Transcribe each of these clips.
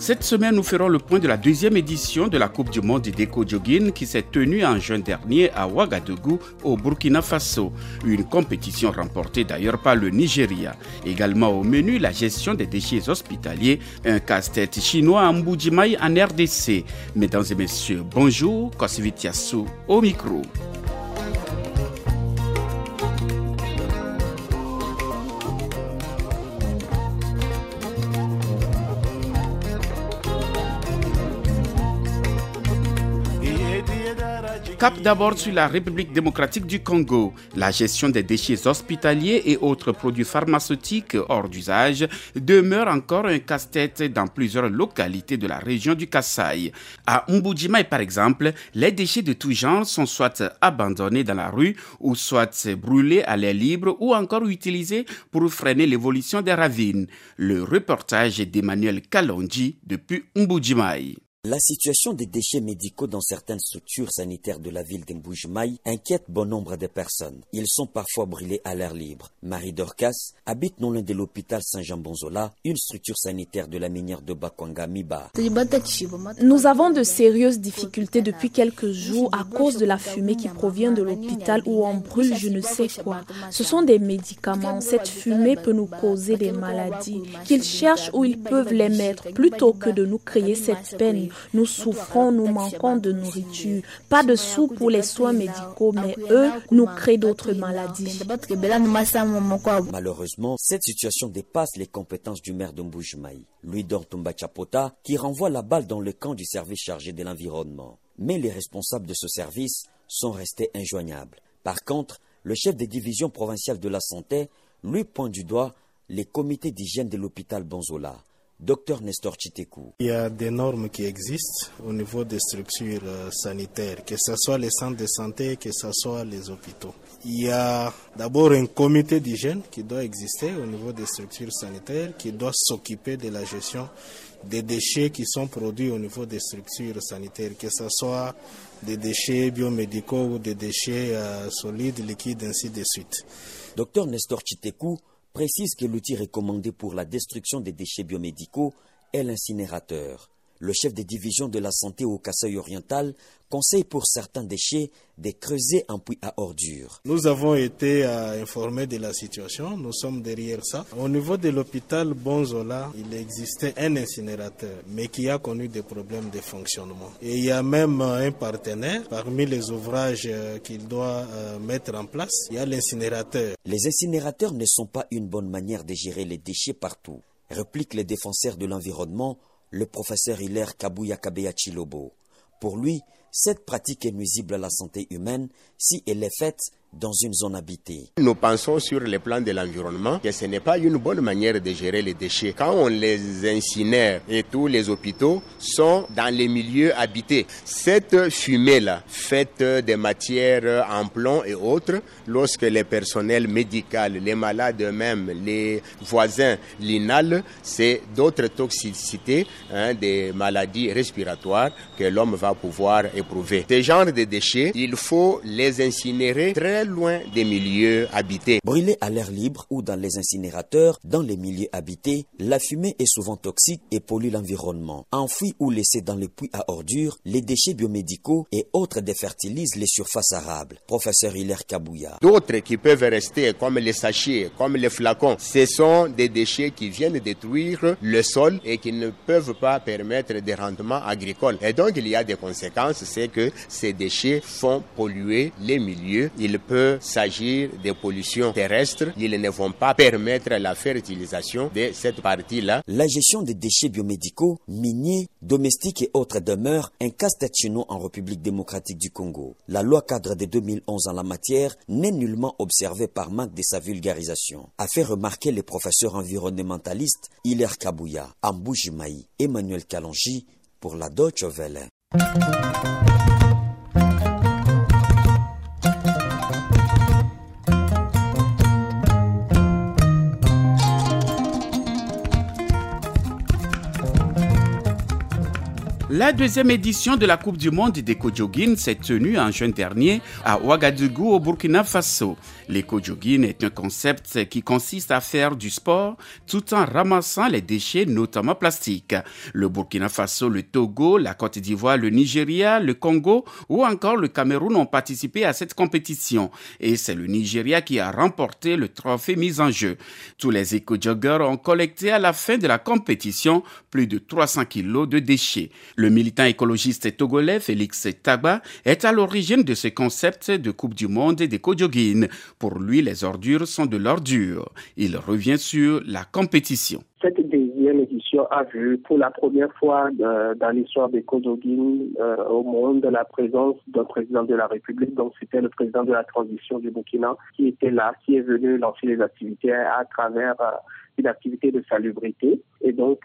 Cette semaine, nous ferons le point de la deuxième édition de la Coupe du monde d'éco jogging qui s'est tenue en juin dernier à Ouagadougou, au Burkina Faso. Une compétition remportée d'ailleurs par le Nigeria. Également au menu, la gestion des déchets hospitaliers, un casse-tête chinois en Mbujimai en RDC. Mesdames et messieurs, bonjour, Kosivitiasu au micro. Cap d'abord sur la République démocratique du Congo. La gestion des déchets hospitaliers et autres produits pharmaceutiques hors d'usage demeure encore un casse-tête dans plusieurs localités de la région du Kassai. À Mbujimai, par exemple, les déchets de tout genre sont soit abandonnés dans la rue ou soit brûlés à l'air libre ou encore utilisés pour freiner l'évolution des ravines. Le reportage d'Emmanuel Kalonji depuis Mbujimai. La situation des déchets médicaux dans certaines structures sanitaires de la ville d'Mbujimai inquiète bon nombre de personnes. Ils sont parfois brûlés à l'air libre. Marie Dorcas habite non loin de l'hôpital Saint-Jean-Bonzola, une structure sanitaire de la minière de Bakwanga Miba. Nous avons de sérieuses difficultés depuis quelques jours à cause de la fumée qui provient de l'hôpital où on brûle je ne sais quoi. Ce sont des médicaments. Cette fumée peut nous causer des maladies. Qu'ils cherchent où ils peuvent les mettre plutôt que de nous créer cette peine. Nous souffrons, nous manquons de nourriture. Pas de sous pour les soins médicaux, mais eux nous créent d'autres maladies. Malheureusement, cette situation dépasse les compétences du maire de Mbujmaï, Louis Dortumba Chapota, qui renvoie la balle dans le camp du service chargé de l'environnement. Mais les responsables de ce service sont restés injoignables. Par contre, le chef des divisions provinciales de la santé lui pointe du doigt les comités d'hygiène de l'hôpital Bonzola. Docteur Nestor Chitekou. Il y a des normes qui existent au niveau des structures euh, sanitaires, que ce soit les centres de santé, que ce soit les hôpitaux. Il y a d'abord un comité d'hygiène qui doit exister au niveau des structures sanitaires, qui doit s'occuper de la gestion des déchets qui sont produits au niveau des structures sanitaires, que ce soit des déchets biomédicaux ou des déchets euh, solides, liquides, ainsi de suite. Docteur Nestor Chitekou précise que l'outil recommandé pour la destruction des déchets biomédicaux est l'incinérateur. Le chef des divisions de la santé au Kassai oriental conseille pour certains déchets de creuser un puits à ordures. Nous avons été euh, informés de la situation, nous sommes derrière ça. Au niveau de l'hôpital Bonzola, il existait un incinérateur, mais qui a connu des problèmes de fonctionnement. Et il y a même euh, un partenaire parmi les ouvrages euh, qu'il doit mettre en place, il y a l'incinérateur. Les incinérateurs ne sont pas une bonne manière de gérer les déchets partout, répliquent les défenseurs de l'environnement le professeur Hilaire Kabuya Kabeya Chilobo. Pour lui, cette pratique est nuisible à la santé humaine si elle est faite dans une zone habitée. Nous pensons sur le plan de l'environnement que ce n'est pas une bonne manière de gérer les déchets. Quand on les incinère et tous les hôpitaux sont dans les milieux habités, cette fumée-là, faite des matières en plomb et autres, lorsque les personnels médicaux, les malades eux-mêmes, les voisins l'inhalent, c'est d'autres toxicités, hein, des maladies respiratoires que l'homme va pouvoir éprouver. Ces genres de déchets, il faut les incinérer très loin des milieux habités. Brûlés à l'air libre ou dans les incinérateurs, dans les milieux habités, la fumée est souvent toxique et pollue l'environnement. Enfouis ou laissés dans les puits à ordures, les déchets biomédicaux et autres défertilisent les surfaces arables. Professeur Hilaire Kabouya. D'autres qui peuvent rester comme les sachets, comme les flacons, ce sont des déchets qui viennent détruire le sol et qui ne peuvent pas permettre des rendements agricoles. Et donc il y a des conséquences, c'est que ces déchets font polluer les milieux. Ils peut s'agir des pollutions terrestres. Ils ne vont pas permettre la fertilisation de cette partie-là. La gestion des déchets biomédicaux, miniers, domestiques et autres demeure un casse-tête en République démocratique du Congo. La loi cadre de 2011 en la matière n'est nullement observée par manque de sa vulgarisation. A fait remarquer les professeurs environnementalistes Hilaire Kabouya, Amboujimaï, Emmanuel Kalonji pour la Deutsche Welle. La deuxième édition de la Coupe du Monde d'éco-jogging s'est tenue en juin dernier à Ouagadougou au Burkina Faso. L'éco-jogging est un concept qui consiste à faire du sport tout en ramassant les déchets, notamment plastiques. Le Burkina Faso, le Togo, la Côte d'Ivoire, le Nigeria, le Congo ou encore le Cameroun ont participé à cette compétition. Et c'est le Nigeria qui a remporté le trophée mis en jeu. Tous les éco-joggers ont collecté à la fin de la compétition plus de 300 kilos de déchets. Militant écologiste togolais Félix Tagba est à l'origine de ce concept de Coupe du Monde d'éco-jogging. Pour lui, les ordures sont de l'ordure. Il revient sur la compétition. A vu pour la première fois euh, dans l'histoire des jogging euh, au monde la présence d'un président de la République. Donc c'était le président de la transition du Burkina qui était là, qui est venu lancer les activités à travers euh, une activité de salubrité. Et donc,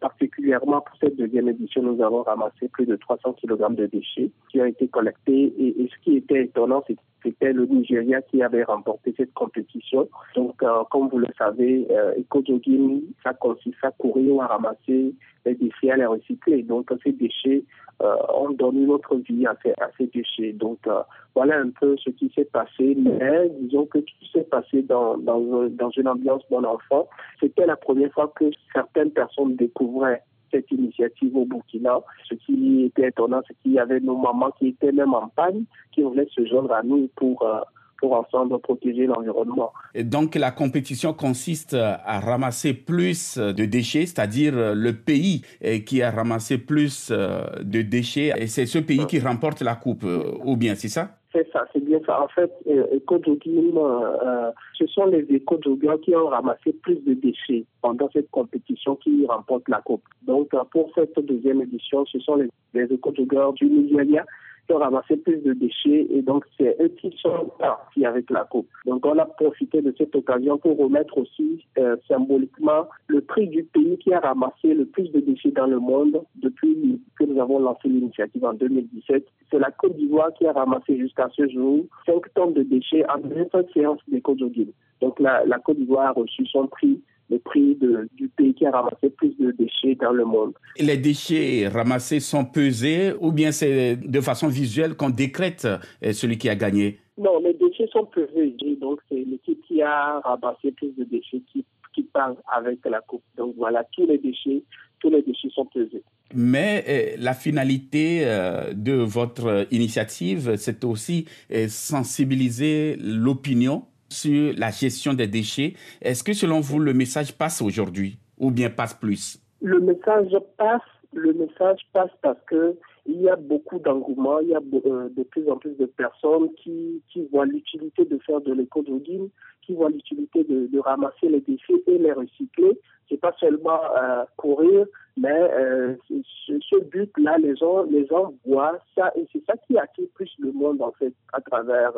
particulièrement pour cette deuxième édition, nous avons ramassé plus de 300 kg de déchets qui ont été collectés. Et, ce qui était étonnant, c'était le Nigeria qui avait remporté cette compétition. Donc, euh, comme vous le savez, euh, Eco-Jogging, ça consiste à courir ou à ramasser les déchets, à les recycler. Donc, ces déchets euh, on donne une autre vie à ces, déchets. Donc euh, voilà un peu ce qui s'est passé. Mais disons que tout s'est passé dans, dans, dans une ambiance bon enfant. C'était la première fois que certaines personnes découvraient cette initiative au Burkina. Ce qui était étonnant, c'est qu'il y avait nos mamans qui étaient même en panne, qui voulaient se joindre à nous pour euh, pour ensemble protéger l'environnement. Et donc la compétition consiste à ramasser plus de déchets, c'est-à-dire le pays qui a ramassé plus de déchets, et c'est ce pays qui remporte la coupe, ou bien c'est ça? C'est ça, c'est bien ça. En fait, euh, euh, ce sont les éco qui ont ramassé plus de déchets pendant cette compétition qui remporte la coupe. Donc, euh, pour cette deuxième édition, ce sont les, les du Nigeria ont ramassé plus de déchets et donc c'est eux qui sont partis avec la coupe. Donc on a profité de cette occasion pour remettre aussi euh, symboliquement le prix du pays qui a ramassé le plus de déchets dans le monde depuis que nous avons lancé l'initiative en 2017. C'est la Côte d'Ivoire qui a ramassé jusqu'à ce jour 5 tonnes de déchets en 25 séances d'éco-jogging. Donc la, la Côte d'Ivoire a reçu son prix le prix de, du pays qui a ramassé plus de déchets dans le monde. Les déchets ramassés sont pesés ou bien c'est de façon visuelle qu'on décrète euh, celui qui a gagné? Non, les déchets sont pesés. Donc c'est l'équipe qui a ramassé plus de déchets qui, qui part avec la coupe. Donc voilà, tous les déchets, tous les déchets sont pesés. Mais euh, la finalité euh, de votre initiative, c'est aussi sensibiliser l'opinion sur la gestion des déchets. Est-ce que selon vous, le message passe aujourd'hui ou bien passe plus? Le message passe, le message passe parce que il y a beaucoup d'engouement, il y a euh, de plus en plus de personnes qui, voient l'utilité de faire de l'éco-jogging, qui voient l'utilité de, de, ramasser les déchets et les recycler. C'est pas seulement euh, courir, mais euh, ce, ce but-là, les gens, les gens voient ça et c'est ça qui attire plus le monde en fait à travers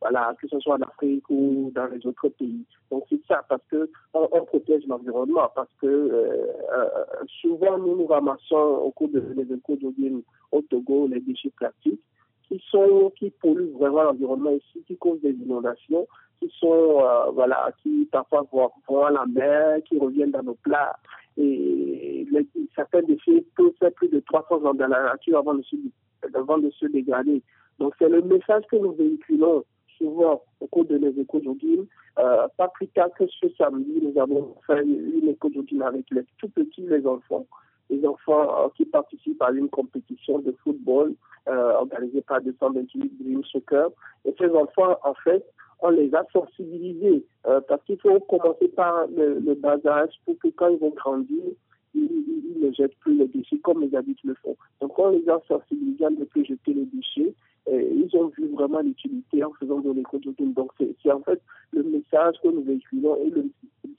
voilà, que ce soit en Afrique ou dans les autres pays. Donc c'est ça, parce que on, protège l'environnement, parce que euh, euh, souvent nous nous ramassons au cours de les d'origine au Togo les déchets plastiques qui sont qui polluent vraiment l'environnement ici, qui causent des inondations, qui sont euh, voilà, qui parfois vont, à la mer, qui reviennent dans nos plats. Et les, certains déchets peuvent faire plus de 300 ans dans la nature avant de se, dégrader. Donc c'est le message que nous véhiculons souvent au cours de les éco-jogging. Euh, pas plus tard que ce samedi, nous avons fait une éco-jogging avec les tout petits, les enfants. Les enfants euh, qui participent à une compétition de football euh, organisée par 228 Dream Soccer. Et ces enfants, en fait, on les a sensibilisés euh, parce qu'il faut commencer par le, le bas âge pour que quand ils vont grandir, ils, ne jettent plus les déchets comme les adultes le font. Donc on les a sensibilisés à ne plus jeter les déchets ils ont vu vraiment l'utilité en faisant de léco Donc, c'est en fait le message que nous véhiculons et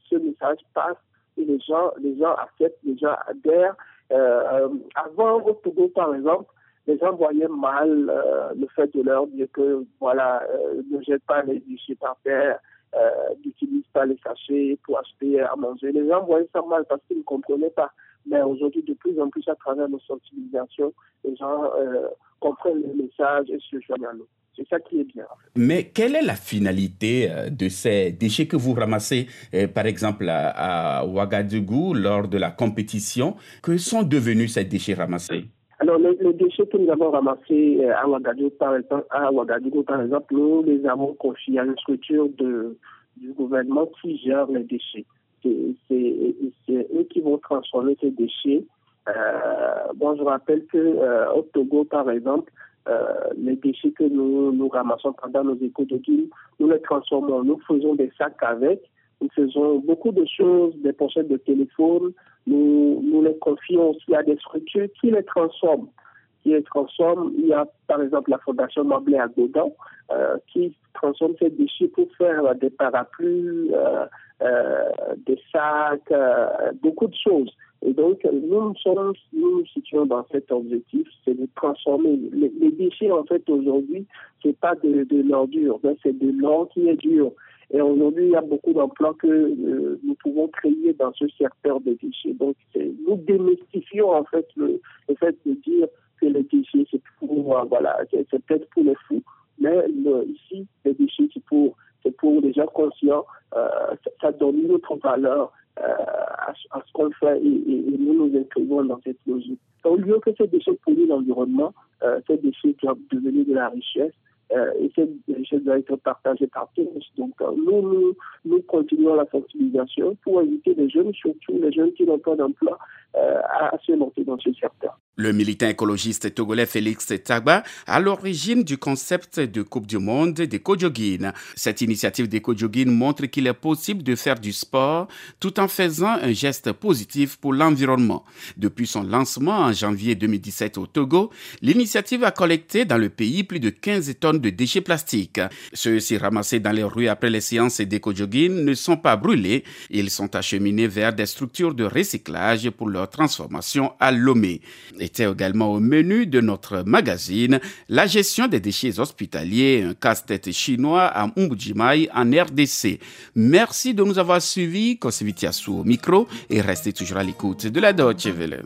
ce message passe et les gens, les gens acceptent, les gens adhèrent. Euh, avant, au Togo, par exemple, les gens voyaient mal euh, le fait de leur dire que, voilà, euh, ne jette pas les déchets par terre, euh, n'utilise pas les sachets pour acheter à manger. Les gens voyaient ça mal parce qu'ils ne comprenaient pas. Mais aujourd'hui, de plus en plus, à travers nos sensibilisations, les gens euh, comprennent le message et se joignent à nous. C'est ça qui est bien. Mais quelle est la finalité euh, de ces déchets que vous ramassez, euh, par exemple, à, Ouagadougou lors de la compétition? Que sont devenus ces déchets ramassés? Alors, les, déchets que nous avons ramassés à Ouagadougou, par exemple, à Ouagadougou, par exemple, nous les avons confiés à une structure de, du gouvernement qui gère les déchets. C'est eux qui vont transformer ces déchets. Euh, bon, je rappelle que euh, au Togo, par exemple, euh, les déchets que nous, ramassons pendant nos guillemets, nous les transformons, nous faisons des sacs avec, nous faisons beaucoup de choses, des pochettes de téléphone, nous, les confions aussi à des structures qui les transforment. Qui les transforment. Il y a par exemple la Fondation Mablé à Godin euh, qui transforme ces déchets pour faire des parapluies, euh, euh, des sacs, beaucoup de choses. Et donc, nous nous, situons dans cet objectif, c'est de transformer. Les, déchets, en fait, aujourd'hui, c'est pas de, de l'ordure, c'est de l'or qui est dur. Et aujourd'hui, il y a beaucoup d'emplois que euh, nous pouvons créer dans ce secteur des déchets. Donc, nous démystifions en fait le, fait de dire que les déchets, c'est pour, voilà, c'est peut-être pour les fous, mais ici, les déchets, c'est pour, c'est pour les gens conscients. Euh, ça, donne une autre valeur à, ce qu'on fait et, nous nous inscrivons dans cette logique. Au lieu que ces déchets polluent l'environnement, ces déchets doivent devenir de la richesse euh, et cette richesse doit être partagée par tous. Donc, euh, nous, nous, continuons la sensibilisation pour inviter les jeunes, surtout les jeunes qui n'ont pas d'emploi, euh, à se monter dans ce secteur. Le militant écologiste togolais Félix Tagba à l'origine du concept de Coupe du Monde des Kojogin. Cette initiative des Kojogin montre qu'il est possible de faire du sport tout en faisant un geste positif pour l'environnement. Depuis son lancement en janvier 2017 au Togo, l'initiative a collecté dans le pays plus de 15 tonnes de déchets plastiques. Ceux-ci ramassés dans les rues après les séances d'éco-jogging ne sont pas brûlés. Ils sont acheminés vers des structures de recyclage pour leur transformation à Lomé. Était également au menu de notre magazine la gestion des déchets hospitaliers, un casse-tête chinois à Mbujimai en RDC. Merci de nous avoir suivis. Kosivitiasu au micro et restez toujours à l'écoute de la Deutsche Welle.